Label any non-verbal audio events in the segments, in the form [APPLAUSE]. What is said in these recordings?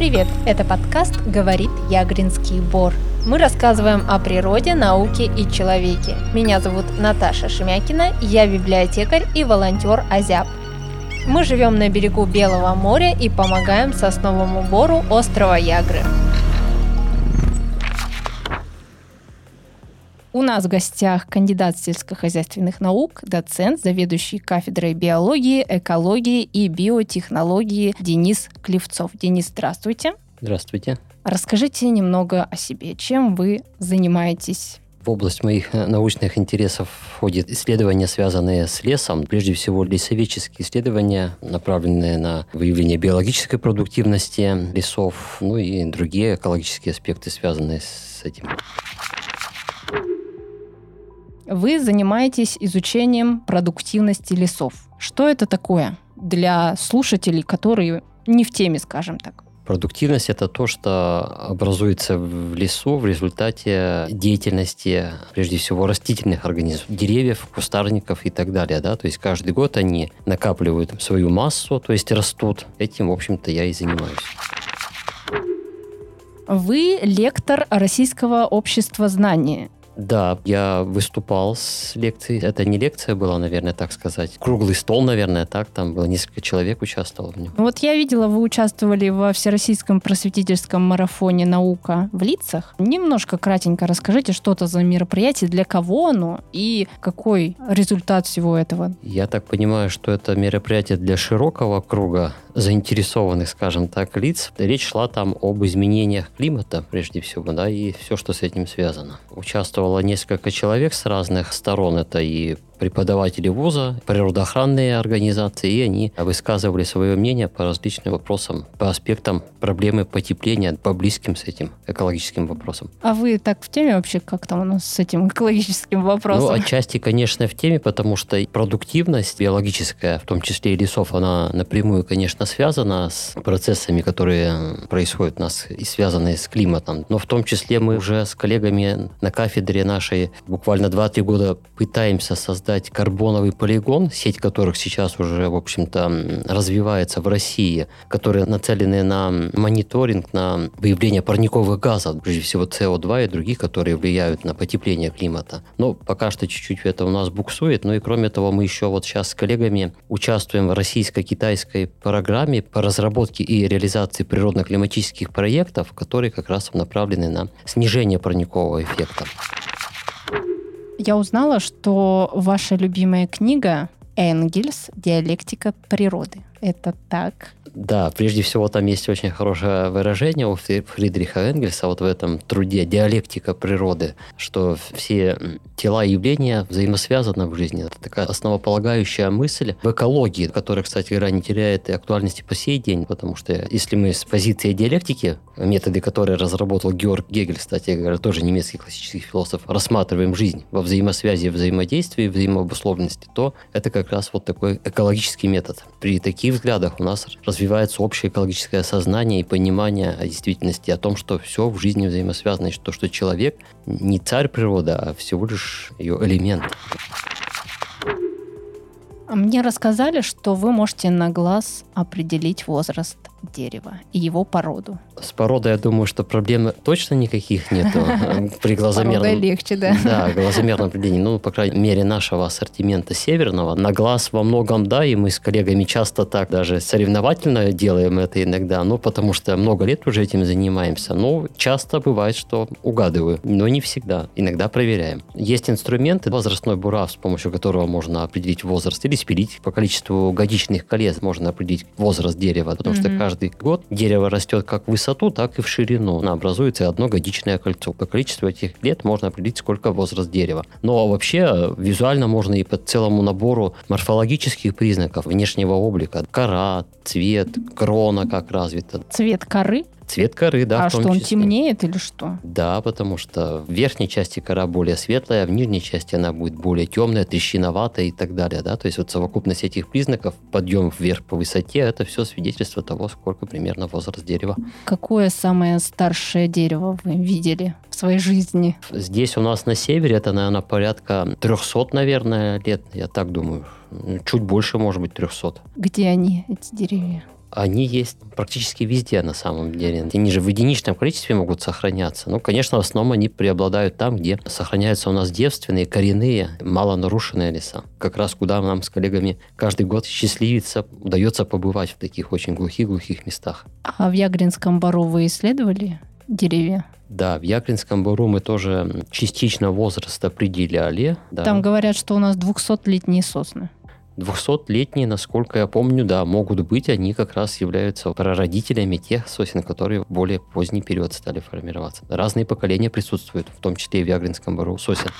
привет! Это подкаст «Говорит Ягринский бор». Мы рассказываем о природе, науке и человеке. Меня зовут Наташа Шемякина, я библиотекарь и волонтер Азяб. Мы живем на берегу Белого моря и помогаем сосновому бору острова Ягры. У нас в гостях кандидат сельскохозяйственных наук, доцент, заведующий кафедрой биологии, экологии и биотехнологии Денис Клевцов. Денис, здравствуйте. Здравствуйте. Расскажите немного о себе. Чем вы занимаетесь? В область моих э, научных интересов входит исследования, связанные с лесом. Прежде всего, лесоведческие исследования, направленные на выявление биологической продуктивности лесов, ну и другие экологические аспекты, связанные с этим. Вы занимаетесь изучением продуктивности лесов. Что это такое для слушателей, которые не в теме, скажем так? Продуктивность – это то, что образуется в лесу в результате деятельности, прежде всего, растительных организмов, деревьев, кустарников и так далее. Да? То есть каждый год они накапливают свою массу, то есть растут. Этим, в общем-то, я и занимаюсь. Вы лектор Российского общества знания. Да, я выступал с лекцией. Это не лекция была, наверное, так сказать. Круглый стол, наверное, так. Там было несколько человек участвовало в нем. Вот я видела, вы участвовали во Всероссийском просветительском марафоне «Наука в лицах». Немножко кратенько расскажите, что это за мероприятие, для кого оно и какой результат всего этого? Я так понимаю, что это мероприятие для широкого круга заинтересованных, скажем так, лиц. Речь шла там об изменениях климата, прежде всего, да, и все, что с этим связано. Участвовало несколько человек с разных сторон. Это и преподаватели вуза, природоохранные организации, и они высказывали свое мнение по различным вопросам, по аспектам проблемы потепления, по близким с этим экологическим вопросам. А вы так в теме вообще, как там у нас с этим экологическим вопросом? Ну, отчасти, конечно, в теме, потому что продуктивность биологическая, в том числе и лесов, она напрямую, конечно, связана с процессами, которые происходят у нас и связанные с климатом. Но в том числе мы уже с коллегами на кафедре нашей буквально 2-3 года пытаемся создать создать карбоновый полигон, сеть которых сейчас уже, в общем-то, развивается в России, которые нацелены на мониторинг, на выявление парниковых газов, прежде всего СО2 и других, которые влияют на потепление климата. Но пока что чуть-чуть это у нас буксует. Ну и кроме того, мы еще вот сейчас с коллегами участвуем в российско-китайской программе по разработке и реализации природно-климатических проектов, которые как раз направлены на снижение парникового эффекта я узнала, что ваша любимая книга «Энгельс. Диалектика природы». Это так? Да, прежде всего там есть очень хорошее выражение у Фридриха Энгельса вот в этом труде «Диалектика природы», что все тела и явления взаимосвязаны в жизни. Это такая основополагающая мысль в экологии, которая, кстати говоря, не теряет и актуальности по сей день, потому что если мы с позиции диалектики, методы, которые разработал Георг Гегель, кстати говоря, тоже немецкий классический философ, рассматриваем жизнь во взаимосвязи, взаимодействии, взаимообусловленности, то это как раз вот такой экологический метод. При таких взглядах у нас развивается развивается общее экологическое сознание и понимание о действительности, о том, что все в жизни взаимосвязано, и что, что человек не царь природы, а всего лишь ее элемент. Мне рассказали, что вы можете на глаз определить возраст дерева и его породу. С породой, я думаю, что проблем точно никаких нету [LAUGHS] при глазомерном... легче, да. Да, глазомерном определении. Ну, по крайней мере, нашего ассортимента северного. На глаз во многом, да, и мы с коллегами часто так даже соревновательно делаем это иногда, ну, потому что много лет уже этим занимаемся. Но часто бывает, что угадываю, но не всегда. Иногда проверяем. Есть инструменты, возрастной бурав, с помощью которого можно определить возраст, или спилить по количеству годичных колец можно определить возраст дерева, потому что каждый год дерево растет как в высоту, так и в ширину. Образуется одно годичное кольцо. По количеству этих лет можно определить, сколько возраст дерева. Но вообще визуально можно и по целому набору морфологических признаков внешнего облика. Кора, цвет, крона как развита. Цвет коры? Цвет коры, да. А что, он темнеет или что? Да, потому что в верхней части кора более светлая, а в нижней части она будет более темная, трещиноватая и так далее. Да? То есть вот совокупность этих признаков, подъем вверх по высоте, это все свидетельство того, сколько примерно возраст дерева. Какое самое старшее дерево вы видели в своей жизни? Здесь у нас на севере это, наверное, порядка 300, наверное, лет, я так думаю. Чуть больше, может быть, 300. Где они, эти деревья? Они есть практически везде на самом деле. Они же в единичном количестве могут сохраняться. Ну, конечно, в основном они преобладают там, где сохраняются у нас девственные, коренные, мало нарушенные леса. Как раз куда нам с коллегами каждый год счастливится, удается побывать в таких очень глухих-глухих местах. А в Ягринском бару вы исследовали деревья? Да, в Яклинском бару мы тоже частично возраст определяли. Да. Там говорят, что у нас 200-летние сосны. 200-летние, насколько я помню, да, могут быть, они как раз являются прародителями тех сосен, которые в более поздний период стали формироваться. Разные поколения присутствуют, в том числе и в Ягринском бару сосен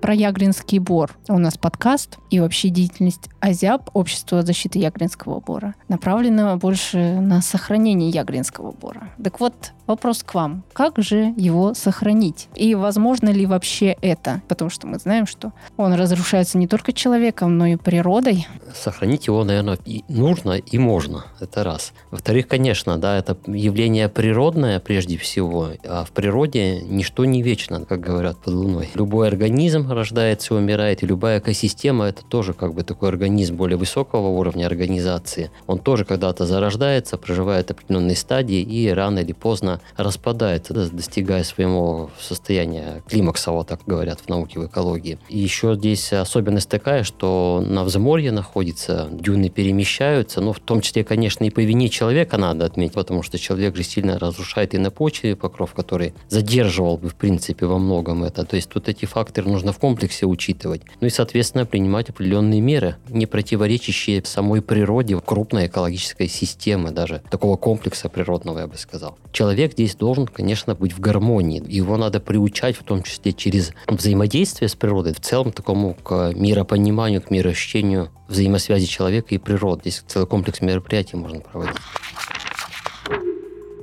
про Ягринский бор. У нас подкаст и вообще деятельность АЗЯП, Общество защиты Ягринского бора, направлена больше на сохранение Ягринского бора. Так вот, вопрос к вам. Как же его сохранить? И возможно ли вообще это? Потому что мы знаем, что он разрушается не только человеком, но и природой. Сохранить его, наверное, и нужно, и можно. Это раз. Во-вторых, конечно, да, это явление природное прежде всего, а в природе ничто не вечно, как говорят под луной. Любой организм рождается и умирает, и любая экосистема это тоже как бы такой организм более высокого уровня организации. Он тоже когда-то зарождается, проживает определенные стадии и рано или поздно распадается, достигая своего состояния климакса, вот так говорят в науке, в экологии. И еще здесь особенность такая, что на взморье находится, дюны перемещаются, ну, в том числе, конечно, и по вине человека надо отметить, потому что человек же сильно разрушает и на почве покров, который задерживал бы, в принципе, во многом это. То есть тут эти факторы нужно в комплексе учитывать. Ну и, соответственно, принимать определенные меры, не противоречащие самой природе крупной экологической системы, даже такого комплекса природного, я бы сказал. Человек здесь должен, конечно, быть в гармонии. Его надо приучать, в том числе через взаимодействие с природой, в целом такому к миропониманию, к мироощущению взаимосвязи человека и природы. Здесь целый комплекс мероприятий можно проводить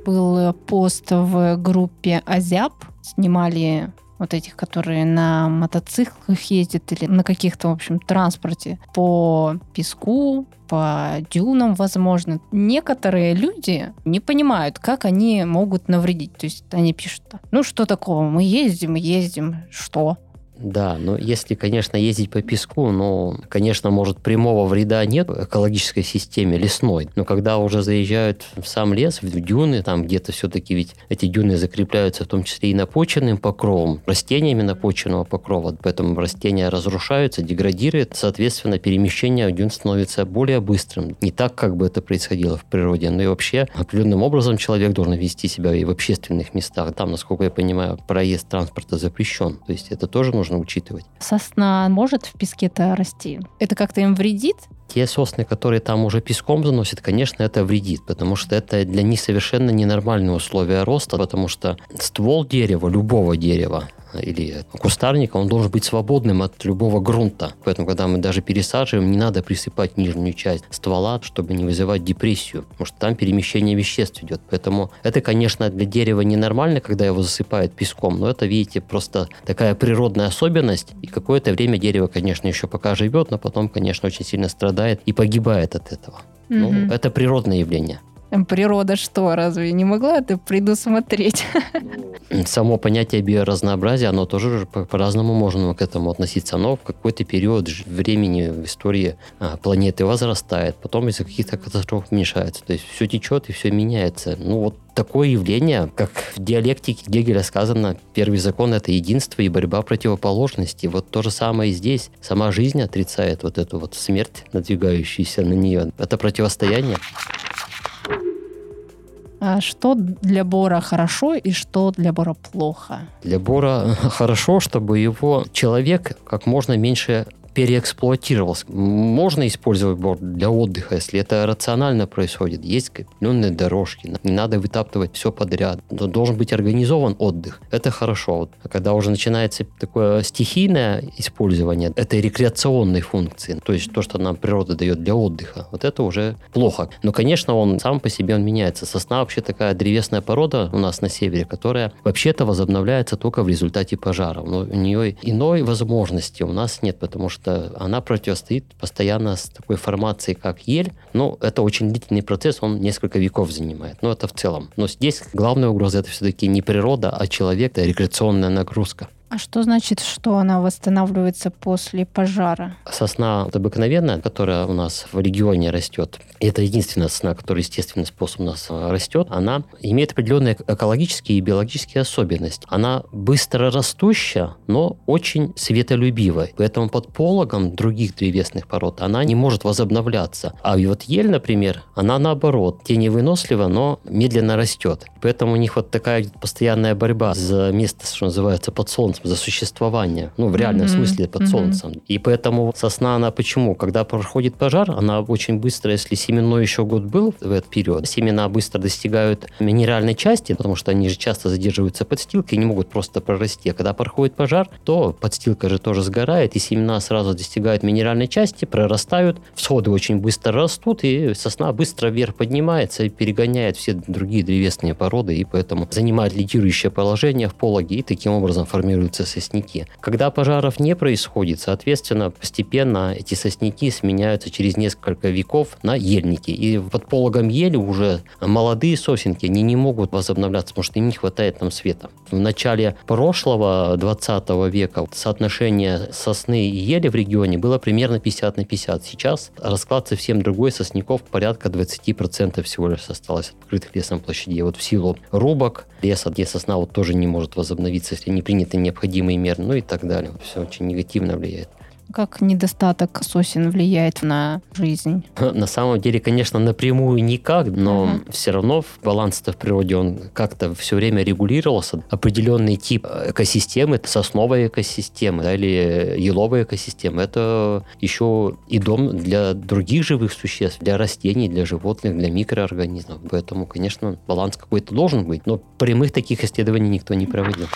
был пост в группе Азяб. Снимали вот этих, которые на мотоциклах ездят или на каких-то, в общем, транспорте по песку, по дюнам, возможно. Некоторые люди не понимают, как они могут навредить. То есть они пишут, ну что такого, мы ездим, ездим, что? Да, но если, конечно, ездить по песку, ну, конечно, может, прямого вреда нет экологической системе лесной, но когда уже заезжают в сам лес, в дюны, там где-то все-таки ведь эти дюны закрепляются в том числе и напоченным покровом, растениями напоченного покрова, поэтому растения разрушаются, деградируют, соответственно, перемещение дюн становится более быстрым. Не так, как бы это происходило в природе, но и вообще определенным образом человек должен вести себя и в общественных местах. Там, насколько я понимаю, проезд транспорта запрещен. То есть это тоже нужно нужно учитывать. Сосна может в песке-то расти? Это как-то им вредит? Те сосны, которые там уже песком заносят, конечно, это вредит, потому что это для них совершенно ненормальные условия роста, потому что ствол дерева, любого дерева, или кустарника, он должен быть свободным от любого грунта. Поэтому, когда мы даже пересаживаем, не надо присыпать нижнюю часть ствола, чтобы не вызывать депрессию, потому что там перемещение веществ идет. Поэтому это, конечно, для дерева ненормально, когда его засыпают песком, но это, видите, просто такая природная особенность, и какое-то время дерево, конечно, еще пока живет, но потом, конечно, очень сильно страдает и погибает от этого. Mm-hmm. Ну, это природное явление. Природа что, разве не могла это предусмотреть? Само понятие биоразнообразия, оно тоже по-разному можно к этому относиться. Оно в какой-то период времени в истории а, планеты возрастает, потом из-за каких-то катастроф уменьшается. То есть все течет и все меняется. Ну вот такое явление, как в диалектике Гегеля сказано, первый закон – это единство и борьба противоположностей. Вот то же самое и здесь. Сама жизнь отрицает вот эту вот смерть, надвигающуюся на нее. Это противостояние. А что для Бора хорошо и что для Бора плохо? Для Бора [LAUGHS] хорошо, чтобы его человек как можно меньше переэксплуатировался. Можно использовать борт для отдыха, если это рационально происходит. Есть определенные дорожки, не надо вытаптывать все подряд. Но должен быть организован отдых. Это хорошо. Вот. А когда уже начинается такое стихийное использование этой рекреационной функции, то есть то, что нам природа дает для отдыха, вот это уже плохо. Но, конечно, он сам по себе он меняется. Сосна вообще такая древесная порода у нас на севере, которая вообще-то возобновляется только в результате пожаров. Но у нее иной возможности у нас нет, потому что что она противостоит постоянно с такой формацией, как ель. Но это очень длительный процесс, он несколько веков занимает. Но это в целом. Но здесь главная угроза это все-таки не природа, а человек, это рекреационная нагрузка. А что значит, что она восстанавливается после пожара? Сосна обыкновенная, которая у нас в регионе растет, это единственная сосна, которая естественный способ у нас э, растет, она имеет определенные экологические и биологические особенности. Она быстро растущая, но очень светолюбивая. Поэтому под пологом других древесных пород она не может возобновляться. А вот ель, например, она наоборот, теневынослива, но медленно растет. Поэтому у них вот такая постоянная борьба за место, что называется, под солнцем, за существование. Ну, в реальном mm-hmm. смысле под mm-hmm. солнцем. И поэтому сосна, она почему? Когда проходит пожар, она очень быстро, если семенной еще год был в этот период, семена быстро достигают минеральной части, потому что они же часто задерживаются подстилкой и не могут просто прорасти. А когда проходит пожар, то подстилка же тоже сгорает, и семена сразу достигают минеральной части, прорастают, всходы очень быстро растут, и сосна быстро вверх поднимается и перегоняет все другие древесные породы, и поэтому занимает лидирующее положение в пологе, и таким образом формируются сосняки. Когда пожаров не происходит, соответственно, постепенно эти сосняки сменяются через несколько веков на ельники. И под пологом ели уже молодые сосенки, они не могут возобновляться, потому что им не хватает там света. В начале прошлого 20 века соотношение сосны и ели в регионе было примерно 50 на 50. Сейчас расклад совсем другой, сосняков порядка 20% всего лишь осталось открытых лесом площадей. Вот в силу рубок леса, где сосна вот тоже не может возобновиться, если не приняты необходимые меры, ну и так далее. Все очень негативно влияет. Как недостаток сосен влияет на жизнь? [LAUGHS] На самом деле, конечно, напрямую никак, но угу. все равно баланс-то в природе, он как-то все время регулировался. Определенный тип экосистемы, сосновая экосистема да, или еловая экосистема, это еще и дом для других живых существ, для растений, для животных, для микроорганизмов. Поэтому, конечно, баланс какой-то должен быть, но прямых таких исследований никто не проводил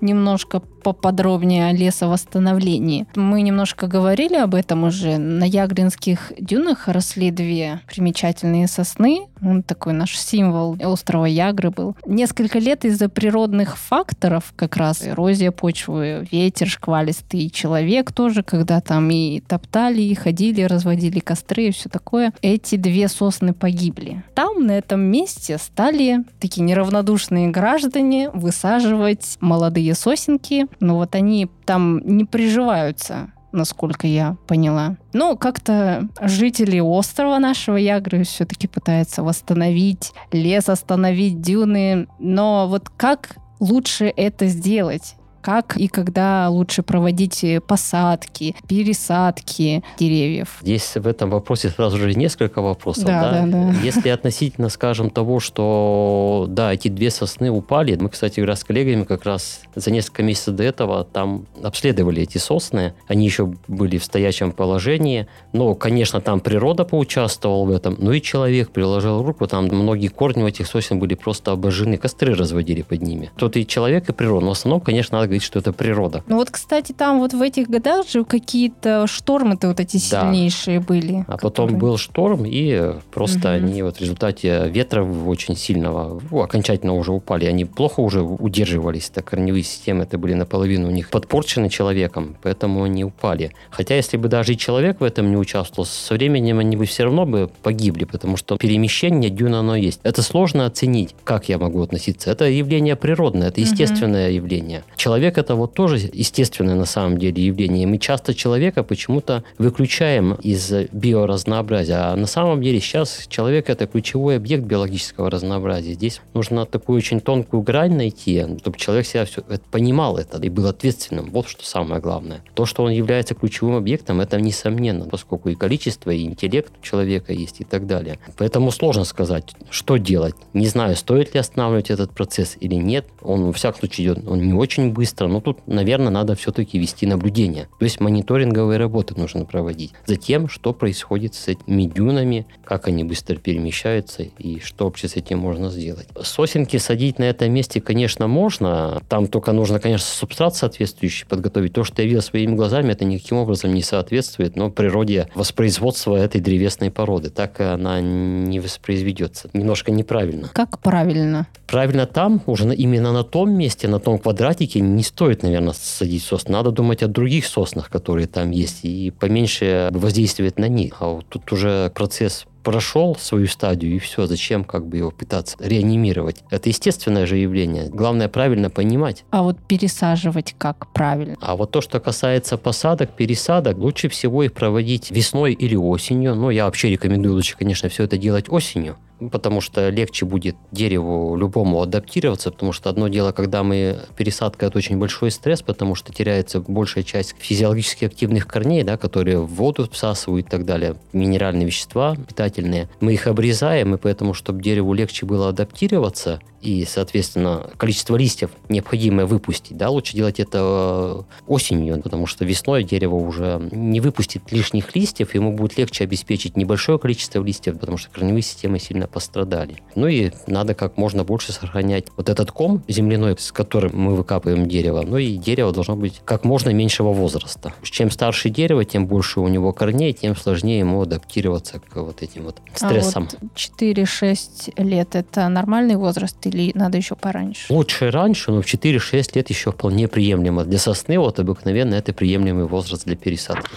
немножко поподробнее о лесовосстановлении. Мы немножко говорили об этом уже. На Ягринских дюнах росли две примечательные сосны. Он такой наш символ острова Ягры был. Несколько лет из-за природных факторов, как раз эрозия почвы, ветер шквалистый, человек тоже, когда там и топтали, и ходили, разводили костры и все такое, эти две сосны погибли. Там, на этом месте, стали такие неравнодушные граждане высаживать молодые сосенки, но вот они там не приживаются насколько я поняла. Но как-то жители острова нашего Ягры все-таки пытаются восстановить лес, остановить дюны. Но вот как лучше это сделать? Как и когда лучше проводить посадки, пересадки деревьев? Здесь в этом вопросе сразу же несколько вопросов. Да, да? Да, да. Если относительно, скажем, того, что да, эти две сосны упали, мы, кстати, раз с коллегами как раз за несколько месяцев до этого там обследовали эти сосны, они еще были в стоячем положении, но, конечно, там природа поучаствовала в этом, ну и человек приложил руку, там многие корни у этих сосен были просто обожжены, костры разводили под ними. Тут и человек, и природа, но в основном, конечно, надо говорить, что это природа. Ну вот, кстати, там вот в этих годах же какие-то штормы-то вот эти сильнейшие да. были. А которые... потом был шторм, и просто угу. они вот в результате ветра очень сильного ну, окончательно уже упали. Они плохо уже удерживались, так корневые системы это были наполовину у них подпорчены человеком, поэтому они упали. Хотя если бы даже и человек в этом не участвовал, со временем они бы все равно бы погибли, потому что перемещение дюна оно есть. Это сложно оценить, как я могу относиться. Это явление природное, это естественное угу. явление. Человек человек это вот тоже естественное на самом деле явление. Мы часто человека почему-то выключаем из биоразнообразия, а на самом деле сейчас человек это ключевой объект биологического разнообразия. Здесь нужно такую очень тонкую грань найти, чтобы человек себя все это понимал это и был ответственным. Вот что самое главное. То, что он является ключевым объектом, это несомненно, поскольку и количество, и интеллект у человека есть и так далее. Поэтому сложно сказать, что делать. Не знаю, стоит ли останавливать этот процесс или нет. Он, во всяком случае, идет он не очень быстро, быстро, но тут, наверное, надо все-таки вести наблюдение. То есть мониторинговые работы нужно проводить. Затем, что происходит с этими дюнами, как они быстро перемещаются и что вообще с этим можно сделать. Сосенки садить на этом месте, конечно, можно. Там только нужно, конечно, субстрат соответствующий подготовить. То, что я видел своими глазами, это никаким образом не соответствует но природе воспроизводства этой древесной породы. Так она не воспроизведется. Немножко неправильно. Как правильно? Правильно там, уже именно на том месте, на том квадратике, не стоит, наверное, садить сосны. Надо думать о других соснах, которые там есть, и поменьше воздействовать на них. А вот тут уже процесс прошел свою стадию, и все, зачем как бы его пытаться реанимировать? Это естественное же явление. Главное правильно понимать. А вот пересаживать как правильно? А вот то, что касается посадок, пересадок, лучше всего их проводить весной или осенью. Но я вообще рекомендую лучше, конечно, все это делать осенью потому что легче будет дереву любому адаптироваться, потому что одно дело, когда мы пересадка, это очень большой стресс, потому что теряется большая часть физиологически активных корней, да, которые в воду всасывают и так далее, минеральные вещества питательные. Мы их обрезаем, и поэтому, чтобы дереву легче было адаптироваться, и, соответственно, количество листьев необходимое выпустить, да, лучше делать это э, осенью, потому что весной дерево уже не выпустит лишних листьев, ему будет легче обеспечить небольшое количество листьев, потому что корневые системы сильно пострадали. Ну и надо как можно больше сохранять вот этот ком земляной, с которым мы выкапываем дерево, ну и дерево должно быть как можно меньшего возраста. Чем старше дерево, тем больше у него корней, тем сложнее ему адаптироваться к вот этим вот стрессам. А вот 4-6 лет – это нормальный возраст или или надо еще пораньше? Лучше раньше, но в 4-6 лет еще вполне приемлемо. Для сосны вот обыкновенно это приемлемый возраст для пересадки.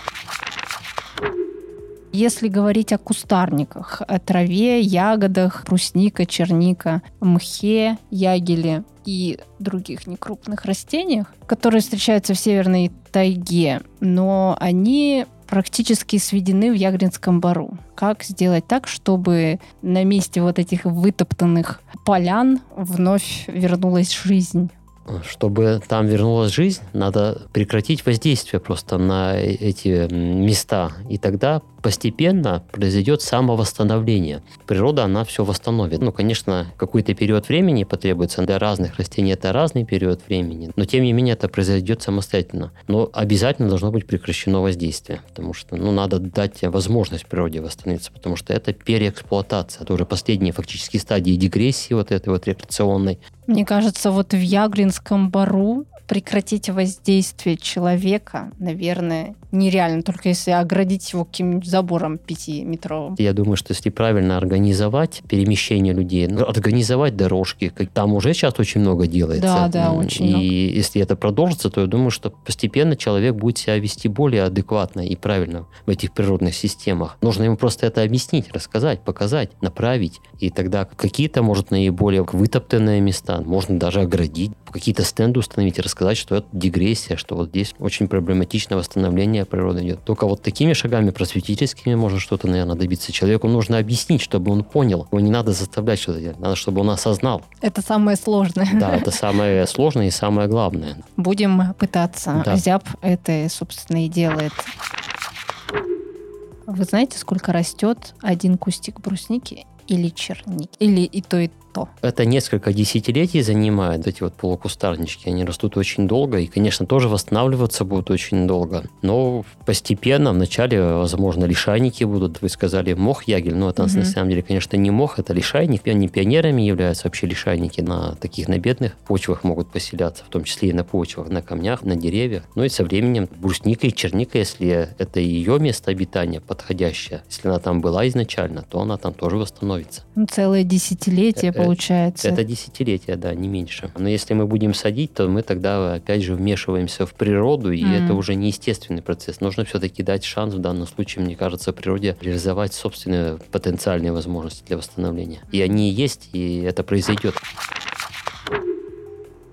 Если говорить о кустарниках, о траве, ягодах, брусника, черника, мхе, ягеле и других некрупных растениях, которые встречаются в северной тайге, но они практически сведены в Ягринском бару. Как сделать так, чтобы на месте вот этих вытоптанных полян вновь вернулась жизнь? чтобы там вернулась жизнь, надо прекратить воздействие просто на эти места. И тогда постепенно произойдет самовосстановление. Природа, она все восстановит. Ну, конечно, какой-то период времени потребуется. Для разных растений это разный период времени. Но, тем не менее, это произойдет самостоятельно. Но обязательно должно быть прекращено воздействие. Потому что, ну, надо дать возможность природе восстановиться. Потому что это переэксплуатация. Это уже последние фактически стадии дегрессии вот этой вот рекреационной. Мне кажется, вот в Ягринском бару прекратить воздействие человека, наверное, нереально, только если оградить его каким-нибудь забором пятиметровым. Я думаю, что если правильно организовать перемещение людей, ну, организовать дорожки, там уже сейчас очень много делается. Да, да, очень И много. если это продолжится, то я думаю, что постепенно человек будет себя вести более адекватно и правильно в этих природных системах. Нужно ему просто это объяснить, рассказать, показать, направить. И тогда какие-то, может, наиболее вытоптанные места можно даже оградить, какие-то стенды установить рассказать сказать, что это дегрессия, что вот здесь очень проблематичное восстановление природы идет. Только вот такими шагами просветительскими можно что-то, наверное, добиться. Человеку нужно объяснить, чтобы он понял. Его не надо заставлять что-то делать, надо, чтобы он осознал. Это самое сложное. Да, это самое [LAUGHS] сложное и самое главное. Будем пытаться. Да. Зяб это, собственно, и делает. Вы знаете, сколько растет один кустик брусники или черники? Или и то, и то. Это несколько десятилетий занимает, эти вот полукустарнички. Они растут очень долго и, конечно, тоже восстанавливаться будут очень долго. Но постепенно, вначале, возможно, лишайники будут. Вы сказали мох, ягель, но это угу. на самом деле, конечно, не мох, это лишайник. Они пионерами являются вообще лишайники. На таких на бедных почвах могут поселяться, в том числе и на почвах, на камнях, на деревьях. Ну и со временем брусника и черника, если это ее место обитания подходящее, если она там была изначально, то она там тоже восстановится. Ну, целое десятилетие получается. Это десятилетия, да, не меньше. Но если мы будем садить, то мы тогда опять же вмешиваемся в природу, и mm. это уже не естественный процесс. Нужно все-таки дать шанс в данном случае, мне кажется, природе реализовать собственные потенциальные возможности для восстановления. И они есть, и это произойдет.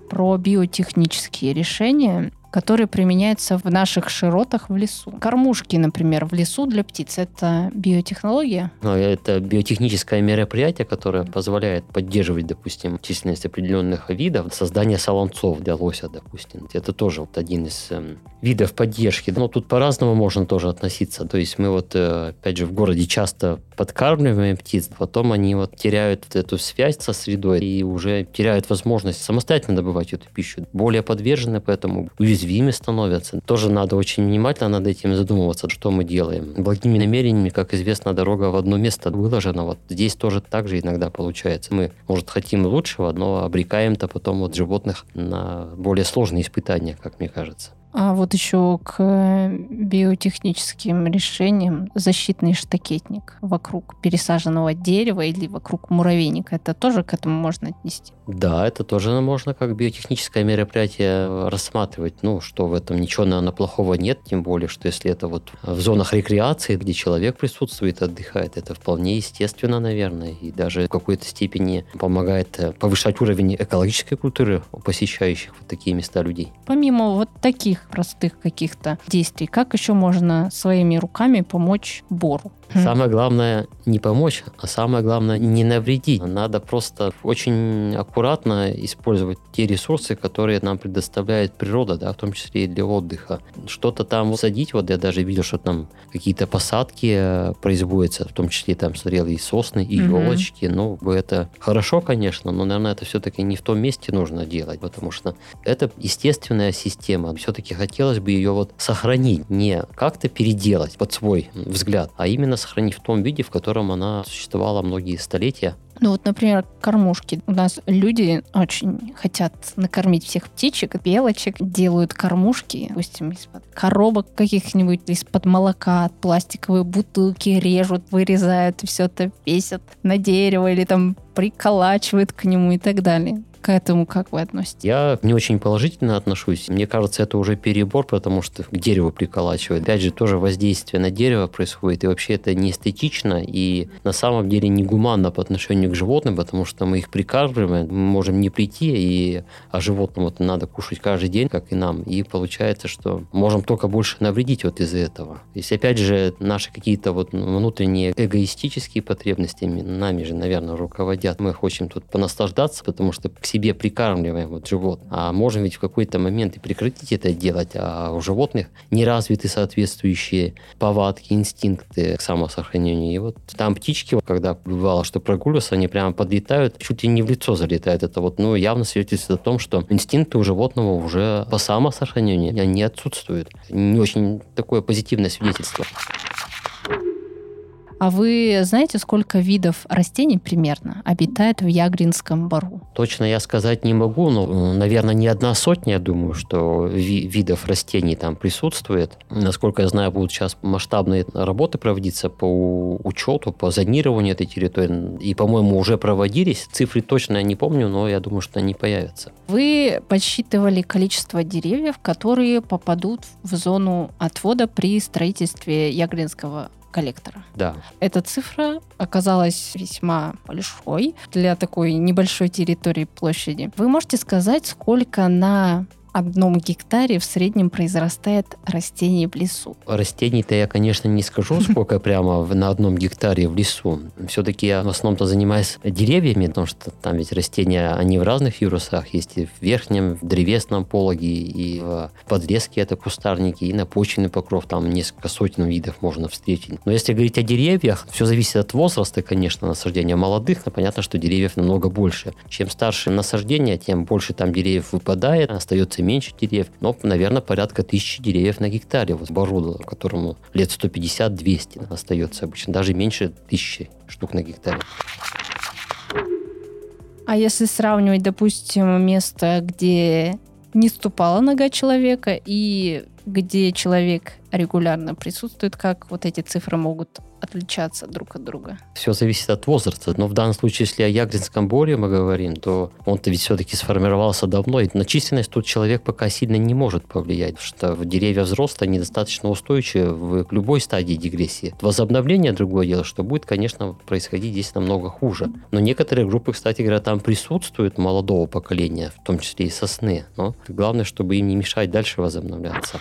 Про биотехнические решения которые применяются в наших широтах в лесу. Кормушки, например, в лесу для птиц – это биотехнология? Ну, это биотехническое мероприятие, которое позволяет поддерживать, допустим, численность определенных видов, создание солонцов для лося, допустим. Это тоже вот один из э, видов поддержки. Но тут по-разному можно тоже относиться. То есть мы вот, э, опять же, в городе часто подкармливаем птиц, потом они вот теряют эту связь со средой и уже теряют возможность самостоятельно добывать эту пищу. Более подвержены поэтому уязвимы уязвимы становятся. Тоже надо очень внимательно над этим задумываться, что мы делаем. Благими намерениями, как известно, дорога в одно место выложена. Вот здесь тоже так же иногда получается. Мы, может, хотим лучшего, но обрекаем-то потом вот животных на более сложные испытания, как мне кажется. А вот еще к биотехническим решениям защитный штакетник вокруг пересаженного дерева или вокруг муравейника, это тоже к этому можно отнести? Да, это тоже можно как биотехническое мероприятие рассматривать. Ну, что в этом ничего, наверное, плохого нет, тем более, что если это вот в зонах рекреации, где человек присутствует, отдыхает, это вполне естественно, наверное, и даже в какой-то степени помогает э, повышать уровень экологической культуры у посещающих вот такие места людей. Помимо вот таких простых каких-то действий, как еще можно своими руками помочь бору? Самое главное не помочь, а самое главное не навредить. Надо просто очень аккуратно использовать те ресурсы, которые нам предоставляет природа, да, в том числе и для отдыха. Что-то там садить, вот я даже видел, что там какие-то посадки э, производятся, в том числе там смотрел и сосны, и угу. елочки. Ну, это хорошо, конечно, но, наверное, это все-таки не в том месте нужно делать, потому что это естественная система. Все-таки хотелось бы ее вот сохранить, не как-то переделать под свой взгляд, а именно именно сохранить в том виде, в котором она существовала многие столетия. Ну вот, например, кормушки. У нас люди очень хотят накормить всех птичек, белочек, делают кормушки, допустим, из-под коробок каких-нибудь, из-под молока, пластиковые бутылки режут, вырезают, все это весят на дерево или там приколачивают к нему и так далее к этому как вы относитесь? Я не очень положительно отношусь. Мне кажется, это уже перебор, потому что к дереву приколачивает. Опять же, тоже воздействие на дерево происходит, и вообще это не эстетично, и на самом деле не гуманно по отношению к животным, потому что мы их прикармливаем, мы можем не прийти, и, а животным вот надо кушать каждый день, как и нам, и получается, что можем только больше навредить вот из-за этого. Если, опять же, наши какие-то вот внутренние эгоистические потребности нами же, наверное, руководят, мы хотим тут понаслаждаться, потому что к себе прикармливаем вот животных. А можем ведь в какой-то момент и прекратить это делать, а у животных не развиты соответствующие повадки, инстинкты к самосохранению. И вот там птички, когда бывало, что прогуливаются, они прямо подлетают, чуть ли не в лицо залетают. Это вот, ну, явно свидетельствует о том, что инстинкты у животного уже по самосохранению, они отсутствуют. Не очень такое позитивное свидетельство. А вы знаете, сколько видов растений примерно обитает в Ягринском бару? Точно я сказать не могу, но, наверное, не одна сотня, я думаю, что ви- видов растений там присутствует. Насколько я знаю, будут сейчас масштабные работы проводиться по учету, по зонированию этой территории. И, по-моему, уже проводились. Цифры точно я не помню, но я думаю, что они появятся. Вы подсчитывали количество деревьев, которые попадут в зону отвода при строительстве Ягринского коллектора. Да. Эта цифра оказалась весьма большой для такой небольшой территории площади. Вы можете сказать, сколько на одном гектаре в среднем произрастает растений в лесу? Растений-то я, конечно, не скажу, [LAUGHS] сколько прямо на одном гектаре в лесу. Все-таки я в основном-то занимаюсь деревьями, потому что там ведь растения, они в разных вирусах. Есть и в верхнем, в древесном пологе, и в подлеске это кустарники, и на почвенный покров. Там несколько сотен видов можно встретить. Но если говорить о деревьях, все зависит от возраста, конечно, насаждения молодых. Но понятно, что деревьев намного больше. Чем старше насаждение, тем больше там деревьев выпадает, остается меньше деревьев, но, наверное, порядка тысячи деревьев на гектаре вот оборудовано, которому лет 150-200 остается обычно, даже меньше тысячи штук на гектаре. А если сравнивать, допустим, место, где не ступала нога человека и где человек регулярно присутствует, как вот эти цифры могут отличаться друг от друга? Все зависит от возраста. Но в данном случае, если о Ягринском боре мы говорим, то он-то ведь все-таки сформировался давно. И на численность тут человек пока сильно не может повлиять, потому что деревья взрослые, они достаточно устойчивы к любой стадии дегрессии. Возобновление другое дело, что будет, конечно, происходить здесь намного хуже. Но некоторые группы, кстати говоря, там присутствуют молодого поколения, в том числе и сосны. Но главное, чтобы им не мешать дальше возобновляться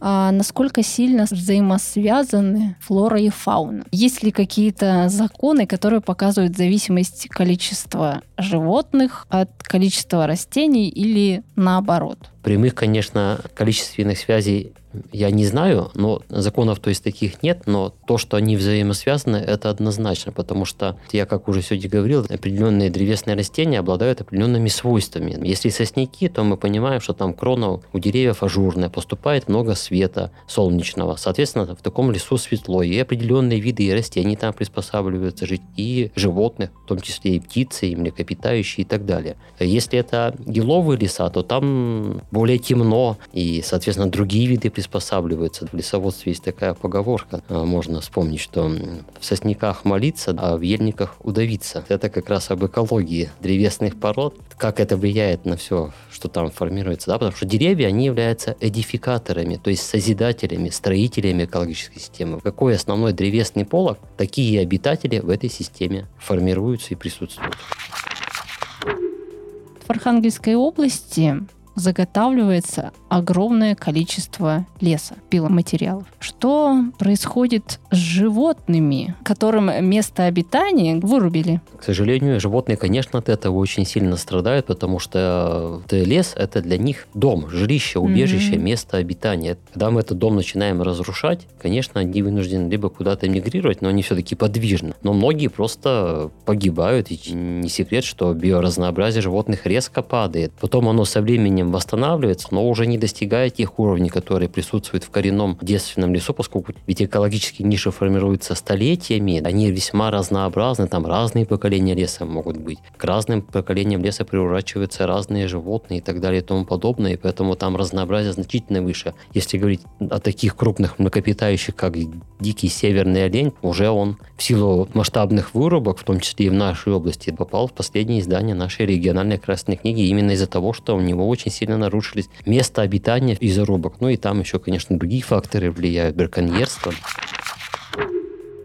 а насколько сильно взаимосвязаны флора и фауна. Есть ли какие-то законы, которые показывают зависимость количества животных от количества растений или наоборот? Прямых, конечно, количественных связей я не знаю, но законов то есть таких нет, но то, что они взаимосвязаны, это однозначно, потому что я, как уже сегодня говорил, определенные древесные растения обладают определенными свойствами. Если сосняки, то мы понимаем, что там крона у деревьев ажурная, поступает много света солнечного. Соответственно, в таком лесу светло, и определенные виды и растений там приспосабливаются жить, и животных, в том числе и птицы, и млекопитающие млекопитающие и так далее. Если это еловые леса, то там более темно, и, соответственно, другие виды приспосабливаются. В лесоводстве есть такая поговорка, а, можно вспомнить, что в сосняках молиться, а в ельниках удавиться. Это как раз об экологии древесных пород, как это влияет на все, что там формируется. Да? Потому что деревья, они являются эдификаторами, то есть созидателями, строителями экологической системы. Какой основной древесный полог, такие обитатели в этой системе формируются и присутствуют. В Архангельской области заготавливается огромное количество леса, пиломатериалов. Что происходит с животными, которым место обитания вырубили? К сожалению, животные, конечно, от этого очень сильно страдают, потому что э, лес – это для них дом, жилище, убежище, mm-hmm. место обитания. Когда мы этот дом начинаем разрушать, конечно, они вынуждены либо куда-то мигрировать, но они все-таки подвижны. Но многие просто погибают, и не секрет, что биоразнообразие животных резко падает. Потом оно со временем восстанавливается, но уже не достигает тех уровней, которые присутствуют в коренном девственном лесу, поскольку ведь экологические ниши формируются столетиями, они весьма разнообразны, там разные поколения леса могут быть. К разным поколениям леса приурачиваются разные животные и так далее и тому подобное, и поэтому там разнообразие значительно выше. Если говорить о таких крупных млекопитающих, как дикий северный олень, уже он в силу масштабных вырубок, в том числе и в нашей области, попал в последнее издание нашей региональной красной книги именно из-за того, что у него очень сильно нарушились место обитания и зарубок. Ну и там еще, конечно, другие факторы влияют, браконьерство.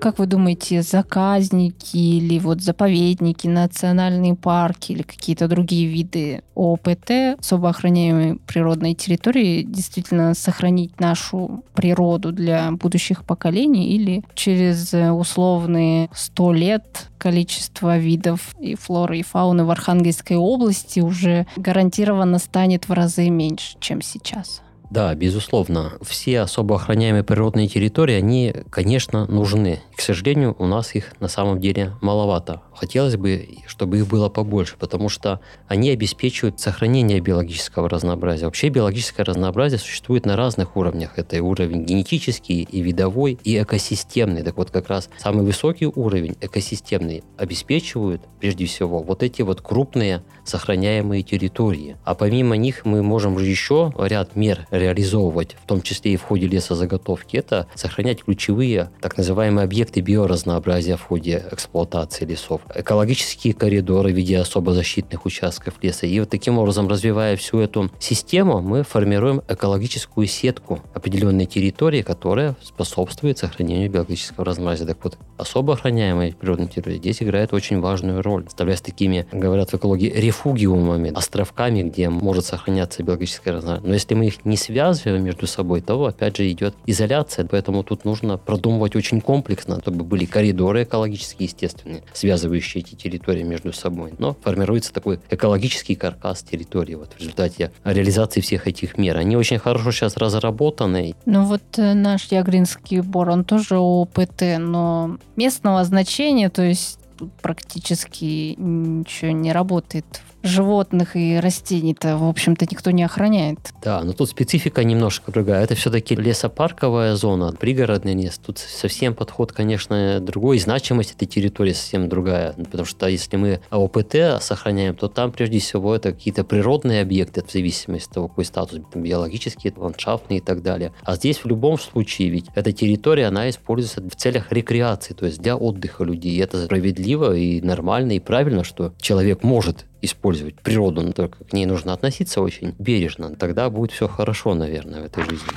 Как вы думаете, заказники или вот заповедники, национальные парки или какие-то другие виды ОПТ, особо охраняемой природной территории, действительно сохранить нашу природу для будущих поколений или через условные сто лет количество видов и флоры, и фауны в Архангельской области уже гарантированно станет в разы меньше, чем сейчас? Да, безусловно. Все особо охраняемые природные территории, они, конечно, нужны. К сожалению, у нас их на самом деле маловато. Хотелось бы, чтобы их было побольше, потому что они обеспечивают сохранение биологического разнообразия. Вообще биологическое разнообразие существует на разных уровнях. Это и уровень генетический, и видовой, и экосистемный. Так вот, как раз самый высокий уровень экосистемный обеспечивают, прежде всего, вот эти вот крупные сохраняемые территории. А помимо них мы можем еще ряд мер реализовывать, в том числе и в ходе лесозаготовки, это сохранять ключевые так называемые объекты биоразнообразия в ходе эксплуатации лесов, экологические коридоры в виде особо защитных участков леса. И вот таким образом, развивая всю эту систему, мы формируем экологическую сетку определенной территории, которая способствует сохранению биологического разнообразия. Так вот, особо охраняемые природные территории здесь играют очень важную роль, становясь такими, говорят в экологии, рефугиумами, островками, где может сохраняться биологическое разнообразие. Но если мы их не связываем между собой, то опять же идет изоляция. Поэтому тут нужно продумывать очень комплексно, чтобы были коридоры экологические, естественные, связывающие эти территории между собой. Но формируется такой экологический каркас территории вот в результате реализации всех этих мер. Они очень хорошо сейчас разработаны. Ну вот э, наш Ягринский бор, он тоже ОПТ, но местного значения, то есть практически ничего не работает животных и растений-то, в общем-то, никто не охраняет. Да, но тут специфика немножко другая. Это все-таки лесопарковая зона, пригородный лес. Тут совсем подход, конечно, другой. значимость этой территории совсем другая. Потому что если мы ОПТ сохраняем, то там, прежде всего, это какие-то природные объекты, в зависимости от того, какой статус, биологические, ландшафтные и так далее. А здесь в любом случае, ведь эта территория, она используется в целях рекреации, то есть для отдыха людей. И это справедливо и нормально и правильно, что человек может использовать природу, но только к ней нужно относиться очень бережно. Тогда будет все хорошо, наверное, в этой жизни.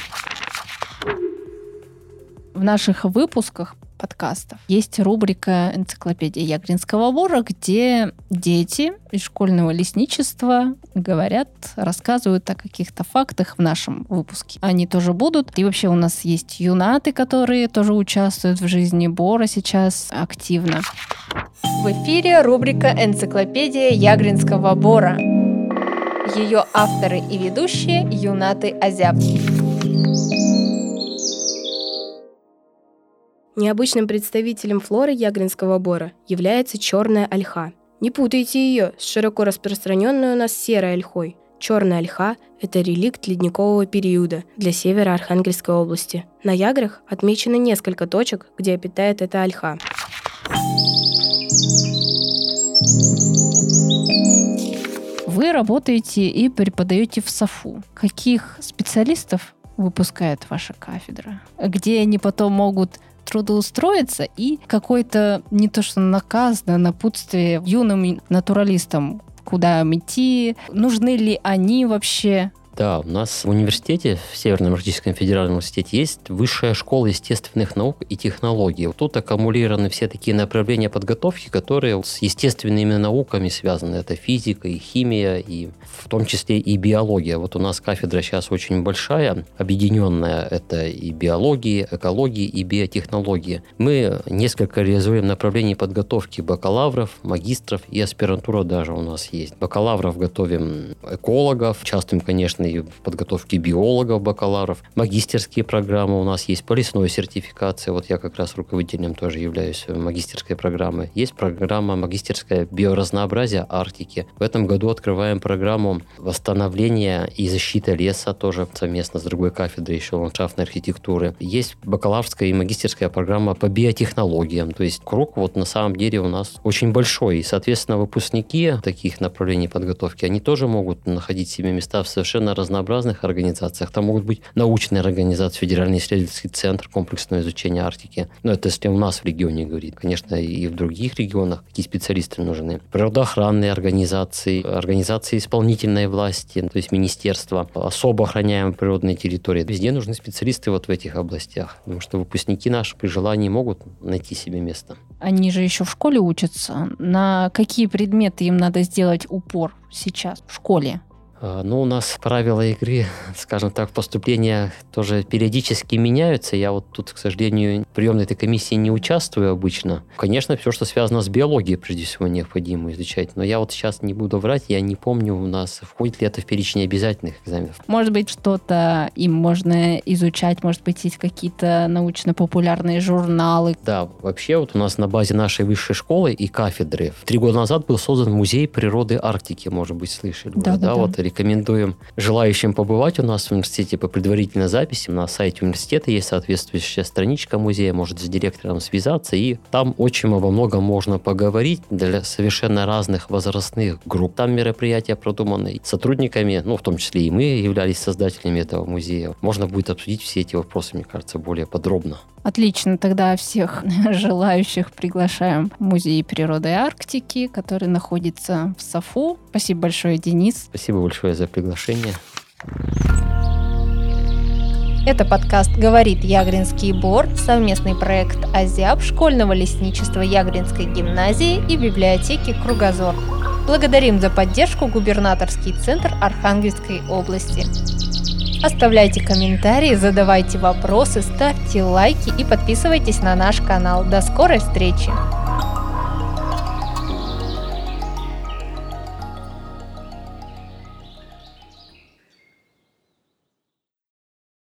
В наших выпусках подкастов есть рубрика «Энциклопедия Ягринского бора», где дети из школьного лесничества говорят, рассказывают о каких-то фактах в нашем выпуске. Они тоже будут. И вообще у нас есть юнаты, которые тоже участвуют в жизни бора сейчас активно. В эфире рубрика «Энциклопедия Ягринского бора». Ее авторы и ведущие – Юнаты Азяб. Необычным представителем флоры Ягринского бора является черная ольха. Не путайте ее с широко распространенной у нас серой ольхой. Черная ольха – это реликт ледникового периода для севера Архангельской области. На Яграх отмечено несколько точек, где обитает эта ольха. Вы работаете и преподаете в САФУ. Каких специалистов выпускает ваша кафедра? Где они потом могут трудоустроиться и какой-то не то что наказ, да, напутствие юным натуралистам, куда им идти, нужны ли они вообще, да, у нас в университете, в Северном Арктическом федеральном университете, есть высшая школа естественных наук и технологий. Тут аккумулированы все такие направления подготовки, которые с естественными науками связаны. Это физика и химия, и в том числе и биология. Вот у нас кафедра сейчас очень большая, объединенная. Это и биологии, экологии, и биотехнологии. Мы несколько реализуем направлений подготовки бакалавров, магистров и аспирантура даже у нас есть. Бакалавров готовим экологов, участвуем, конечно, и в подготовке биологов, бакалавров. Магистерские программы у нас есть по лесной сертификации. Вот я как раз руководителем тоже являюсь магистерской программы. Есть программа магистерская биоразнообразие Арктики. В этом году открываем программу восстановления и защиты леса тоже совместно с другой кафедрой еще ландшафтной архитектуры. Есть бакалаврская и магистерская программа по биотехнологиям. То есть круг вот на самом деле у нас очень большой. И, соответственно, выпускники таких направлений подготовки, они тоже могут находить себе места в совершенно разнообразных организациях. Там могут быть научные организации, Федеральный исследовательский центр комплексного изучения Арктики. Но это если у нас в регионе говорит. Конечно, и в других регионах какие специалисты нужны. Природоохранные организации, организации исполнительной власти, то есть министерства, особо охраняемые природные территории. Везде нужны специалисты вот в этих областях. Потому что выпускники наши при желании могут найти себе место. Они же еще в школе учатся. На какие предметы им надо сделать упор сейчас в школе? А, ну, у нас правила игры, скажем так, поступления тоже периодически меняются. Я вот тут, к сожалению, в приемной этой комиссии не участвую обычно. Конечно, все, что связано с биологией, прежде всего, необходимо изучать. Но я вот сейчас не буду врать, я не помню у нас, входит ли это в перечень обязательных экзаменов. Может быть, что-то им можно изучать, может быть, есть какие-то научно-популярные журналы. Да, вообще вот у нас на базе нашей высшей школы и кафедры три года назад был создан музей природы Арктики, может быть, слышали. Да, да, да. Вот рекомендуем желающим побывать у нас в университете по предварительной записи. На сайте университета есть соответствующая страничка музея, может с директором связаться, и там очень во многом можно поговорить для совершенно разных возрастных групп. Там мероприятия продуманы сотрудниками, ну, в том числе и мы являлись создателями этого музея. Можно будет обсудить все эти вопросы, мне кажется, более подробно. Отлично, тогда всех [LAUGHS] желающих приглашаем в Музей природы Арктики, который находится в САФУ. Спасибо большое, Денис. Спасибо большое за приглашение. Это подкаст «Говорит Ягринский бор», совместный проект «Азиаб» школьного лесничества Ягринской гимназии и библиотеки «Кругозор». Благодарим за поддержку губернаторский центр Архангельской области. Оставляйте комментарии, задавайте вопросы, ставьте лайки и подписывайтесь на наш канал. До скорой встречи!